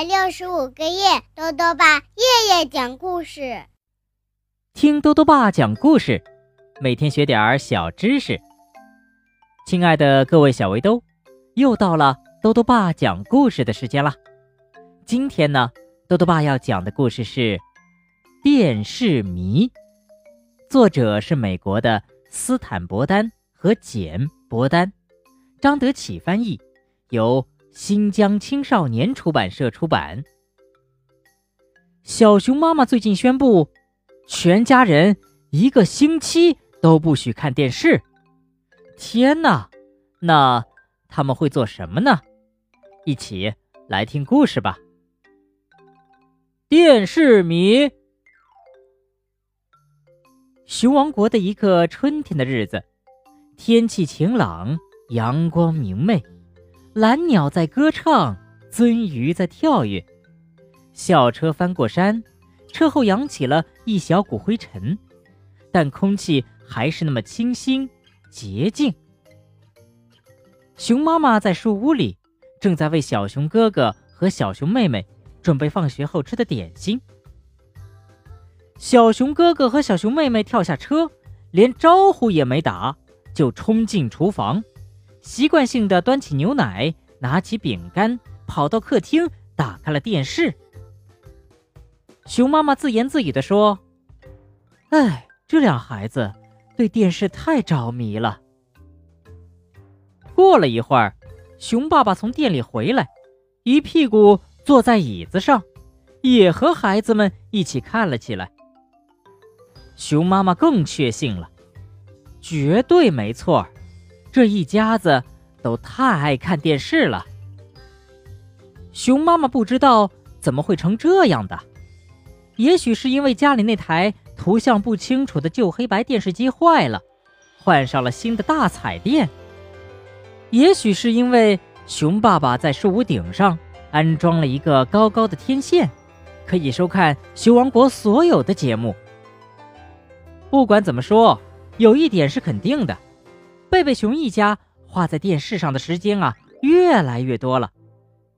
百六十五个夜，豆豆爸夜夜讲故事，听豆豆爸讲故事，每天学点小知识。亲爱的各位小围兜，又到了豆豆爸讲故事的时间了。今天呢，豆豆爸要讲的故事是《电视迷》，作者是美国的斯坦伯丹和简伯丹，张德启翻译，由。新疆青少年出版社出版。小熊妈妈最近宣布，全家人一个星期都不许看电视。天哪，那他们会做什么呢？一起来听故事吧。电视迷。熊王国的一个春天的日子，天气晴朗，阳光明媚。蓝鸟在歌唱，鳟鱼在跳跃，校车翻过山，车后扬起了一小股灰尘，但空气还是那么清新洁净。熊妈妈在树屋里，正在为小熊哥哥和小熊妹妹准备放学后吃的点心。小熊哥哥和小熊妹妹跳下车，连招呼也没打，就冲进厨房。习惯性的端起牛奶，拿起饼干，跑到客厅，打开了电视。熊妈妈自言自语地说：“哎，这俩孩子对电视太着迷了。”过了一会儿，熊爸爸从店里回来，一屁股坐在椅子上，也和孩子们一起看了起来。熊妈妈更确信了，绝对没错。这一家子都太爱看电视了。熊妈妈不知道怎么会成这样的，也许是因为家里那台图像不清楚的旧黑白电视机坏了，换上了新的大彩电。也许是因为熊爸爸在树屋顶上安装了一个高高的天线，可以收看熊王国所有的节目。不管怎么说，有一点是肯定的。贝贝熊一家花在电视上的时间啊，越来越多了，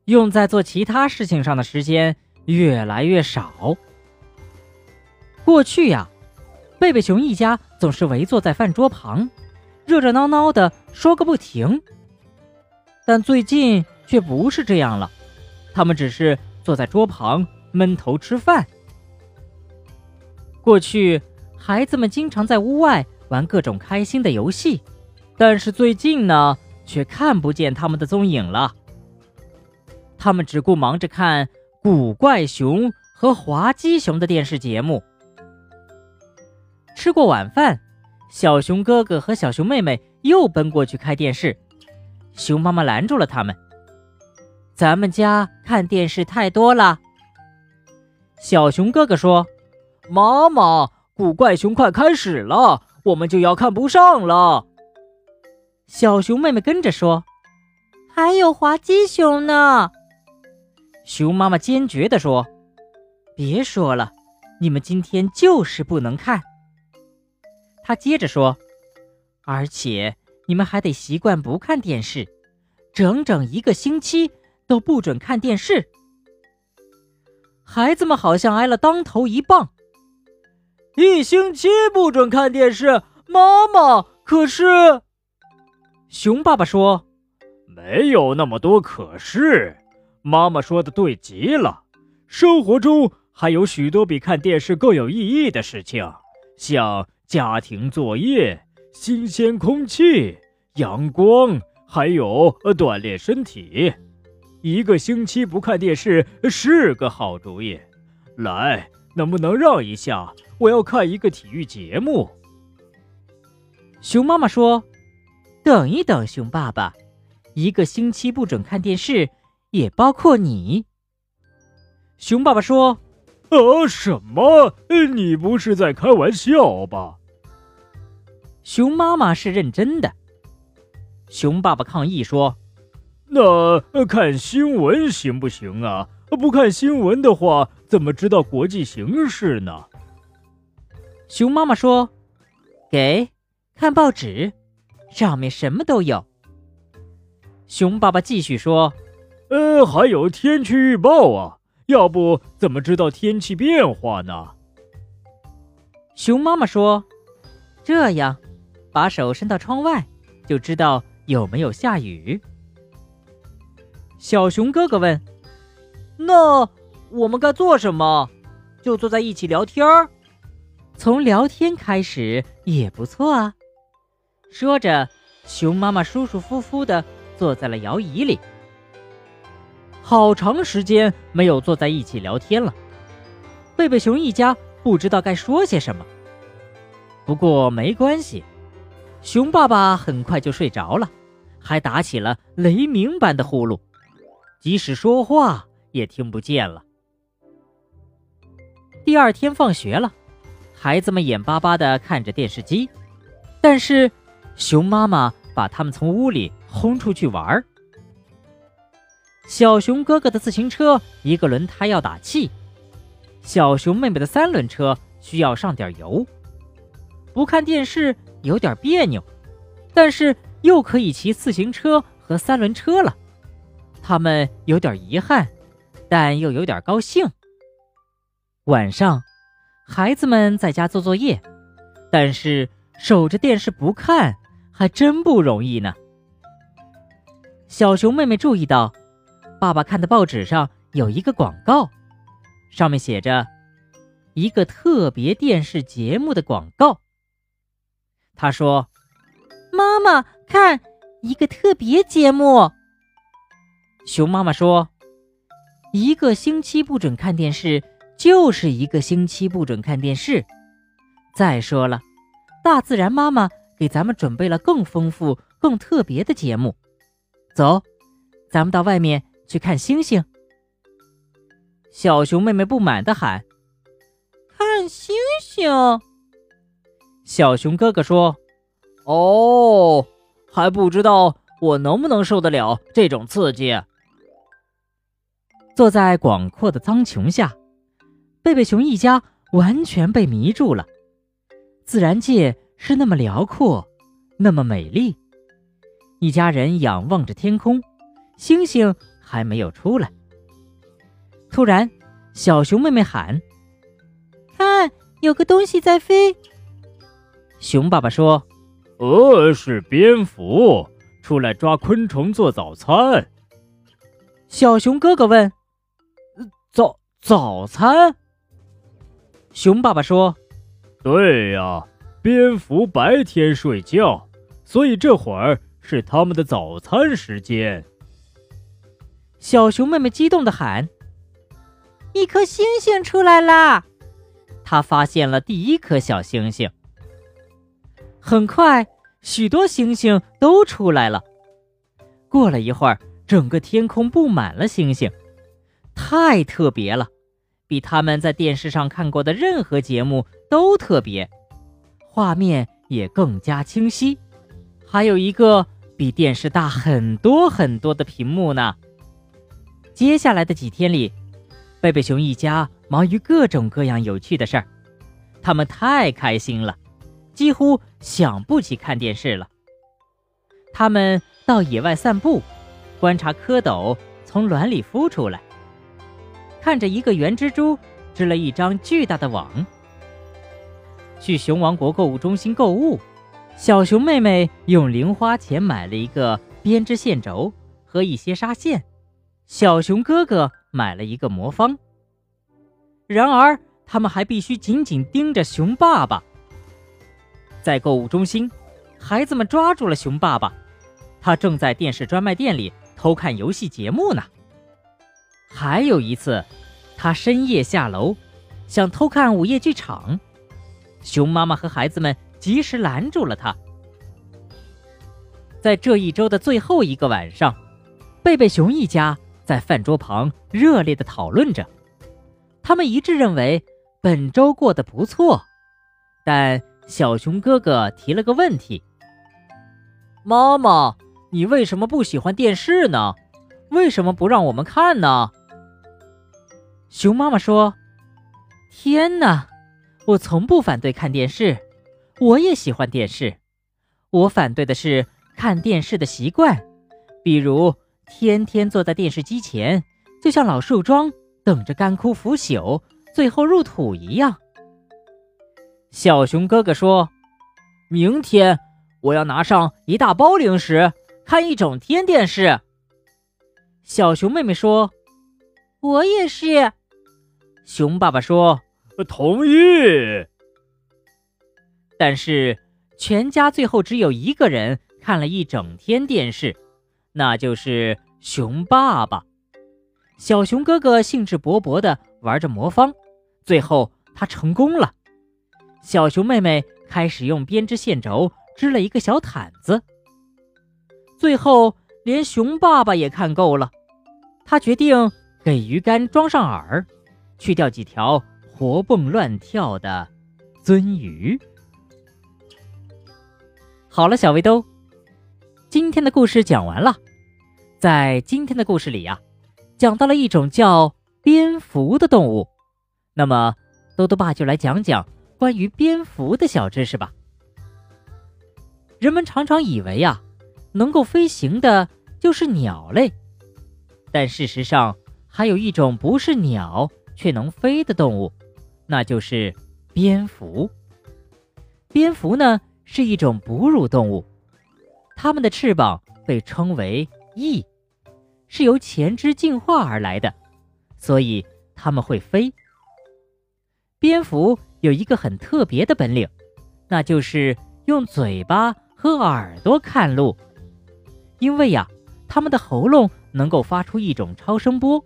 用在做其他事情上的时间越来越少。过去呀，贝贝熊一家总是围坐在饭桌旁，热热闹闹的说个不停。但最近却不是这样了，他们只是坐在桌旁闷头吃饭。过去，孩子们经常在屋外玩各种开心的游戏。但是最近呢，却看不见他们的踪影了。他们只顾忙着看古怪熊和滑稽熊的电视节目。吃过晚饭，小熊哥哥和小熊妹妹又奔过去开电视。熊妈妈拦住了他们：“咱们家看电视太多了。”小熊哥哥说：“妈妈，古怪熊快开始了，我们就要看不上了。”小熊妹妹跟着说：“还有滑稽熊呢。”熊妈妈坚决地说：“别说了，你们今天就是不能看。”她接着说：“而且你们还得习惯不看电视，整整一个星期都不准看电视。”孩子们好像挨了当头一棒。一星期不准看电视，妈妈可是。熊爸爸说：“没有那么多可是。”妈妈说的对极了。生活中还有许多比看电视更有意义的事情，像家庭作业、新鲜空气、阳光，还有锻炼身体。一个星期不看电视是个好主意。来，能不能让一下？我要看一个体育节目。熊妈妈说。等一等，熊爸爸，一个星期不准看电视，也包括你。熊爸爸说：“啊，什么？你不是在开玩笑吧？”熊妈妈是认真的。熊爸爸抗议说：“那看新闻行不行啊？不看新闻的话，怎么知道国际形势呢？”熊妈妈说：“给，看报纸。”上面什么都有。熊爸爸继续说：“呃，还有天气预报啊，要不怎么知道天气变化呢？熊妈妈说：“这样，把手伸到窗外，就知道有没有下雨。”小熊哥哥问：“那我们该做什么？就坐在一起聊天儿？从聊天开始也不错啊。”说着，熊妈妈舒舒服服的坐在了摇椅里。好长时间没有坐在一起聊天了，贝贝熊一家不知道该说些什么。不过没关系，熊爸爸很快就睡着了，还打起了雷鸣般的呼噜。即使说话也听不见了。第二天放学了，孩子们眼巴巴地看着电视机，但是熊妈妈把他们从屋里轰出去玩儿。小熊哥哥的自行车一个轮胎要打气，小熊妹妹的三轮车需要上点油。不看电视有点别扭，但是又可以骑自行车和三轮车了。他们有点遗憾，但又有点高兴。晚上，孩子们在家做作业，但是守着电视不看还真不容易呢。小熊妹妹注意到，爸爸看的报纸上有一个广告，上面写着“一个特别电视节目的广告”。他说：“妈妈，看一个特别节目。”熊妈妈说：“一个星期不准看电视，就是一个星期不准看电视。再说了，大自然妈妈给咱们准备了更丰富、更特别的节目。走，咱们到外面去看星星。”小熊妹妹不满地喊：“看星星！”小熊哥哥说：“哦，还不知道我能不能受得了这种刺激。”坐在广阔的苍穹下，贝贝熊一家完全被迷住了。自然界是那么辽阔，那么美丽。一家人仰望着天空，星星还没有出来。突然，小熊妹妹喊：“看，有个东西在飞！”熊爸爸说：“呃，是蝙蝠，出来抓昆虫做早餐。”小熊哥哥问。早早餐，熊爸爸说：“对呀，蝙蝠白天睡觉，所以这会儿是他们的早餐时间。”小熊妹妹激动的喊：“一颗星星出来啦！”她发现了第一颗小星星。很快，许多星星都出来了。过了一会儿，整个天空布满了星星。太特别了，比他们在电视上看过的任何节目都特别，画面也更加清晰，还有一个比电视大很多很多的屏幕呢。接下来的几天里，贝贝熊一家忙于各种各样有趣的事儿，他们太开心了，几乎想不起看电视了。他们到野外散步，观察蝌蚪从卵里孵出来。看着一个圆蜘蛛织了一张巨大的网，去熊王国购物中心购物，小熊妹妹用零花钱买了一个编织线轴和一些纱线，小熊哥哥买了一个魔方。然而，他们还必须紧紧盯着熊爸爸。在购物中心，孩子们抓住了熊爸爸，他正在电视专卖店里偷看游戏节目呢。还有一次，他深夜下楼，想偷看午夜剧场，熊妈妈和孩子们及时拦住了他。在这一周的最后一个晚上，贝贝熊一家在饭桌旁热烈的讨论着，他们一致认为本周过得不错，但小熊哥哥提了个问题：“妈妈，你为什么不喜欢电视呢？为什么不让我们看呢？”熊妈妈说：“天哪，我从不反对看电视，我也喜欢电视。我反对的是看电视的习惯，比如天天坐在电视机前，就像老树桩等着干枯腐朽，最后入土一样。小熊哥哥说：“明天我要拿上一大包零食，看一整天电视。”小熊妹妹说：“我也是。”熊爸爸说：“同意。”但是全家最后只有一个人看了一整天电视，那就是熊爸爸。小熊哥哥兴致勃勃地玩着魔方，最后他成功了。小熊妹妹开始用编织线轴织了一个小毯子。最后，连熊爸爸也看够了，他决定给鱼竿装上饵，去钓几条活蹦乱跳的鳟鱼。好了，小围兜，今天的故事讲完了。在今天的故事里呀，讲到了一种叫蝙蝠的动物。那么，豆豆爸就来讲讲。关于蝙蝠的小知识吧。人们常常以为呀，能够飞行的就是鸟类，但事实上还有一种不是鸟却能飞的动物，那就是蝙蝠。蝙蝠呢是一种哺乳动物，它们的翅膀被称为翼，是由前肢进化而来的，所以它们会飞。蝙蝠。有一个很特别的本领，那就是用嘴巴和耳朵看路。因为呀，它们的喉咙能够发出一种超声波，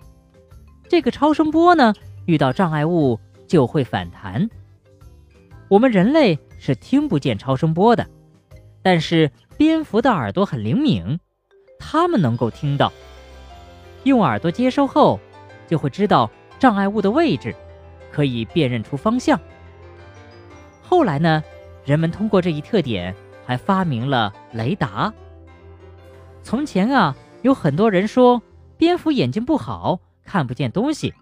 这个超声波呢，遇到障碍物就会反弹。我们人类是听不见超声波的，但是蝙蝠的耳朵很灵敏，它们能够听到。用耳朵接收后，就会知道障碍物的位置，可以辨认出方向。后来呢，人们通过这一特点还发明了雷达。从前啊，有很多人说蝙蝠眼睛不好，看不见东西。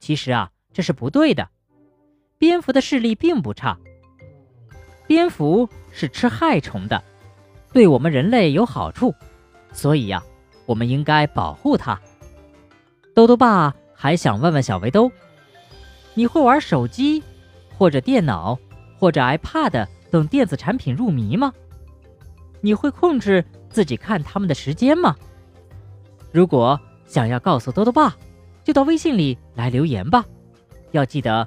其实啊，这是不对的。蝙蝠的视力并不差。蝙蝠是吃害虫的，对我们人类有好处，所以呀，我们应该保护它。兜兜爸还想问问小围兜，你会玩手机或者电脑？或者 iPad 等电子产品入迷吗？你会控制自己看他们的时间吗？如果想要告诉兜兜爸，就到微信里来留言吧。要记得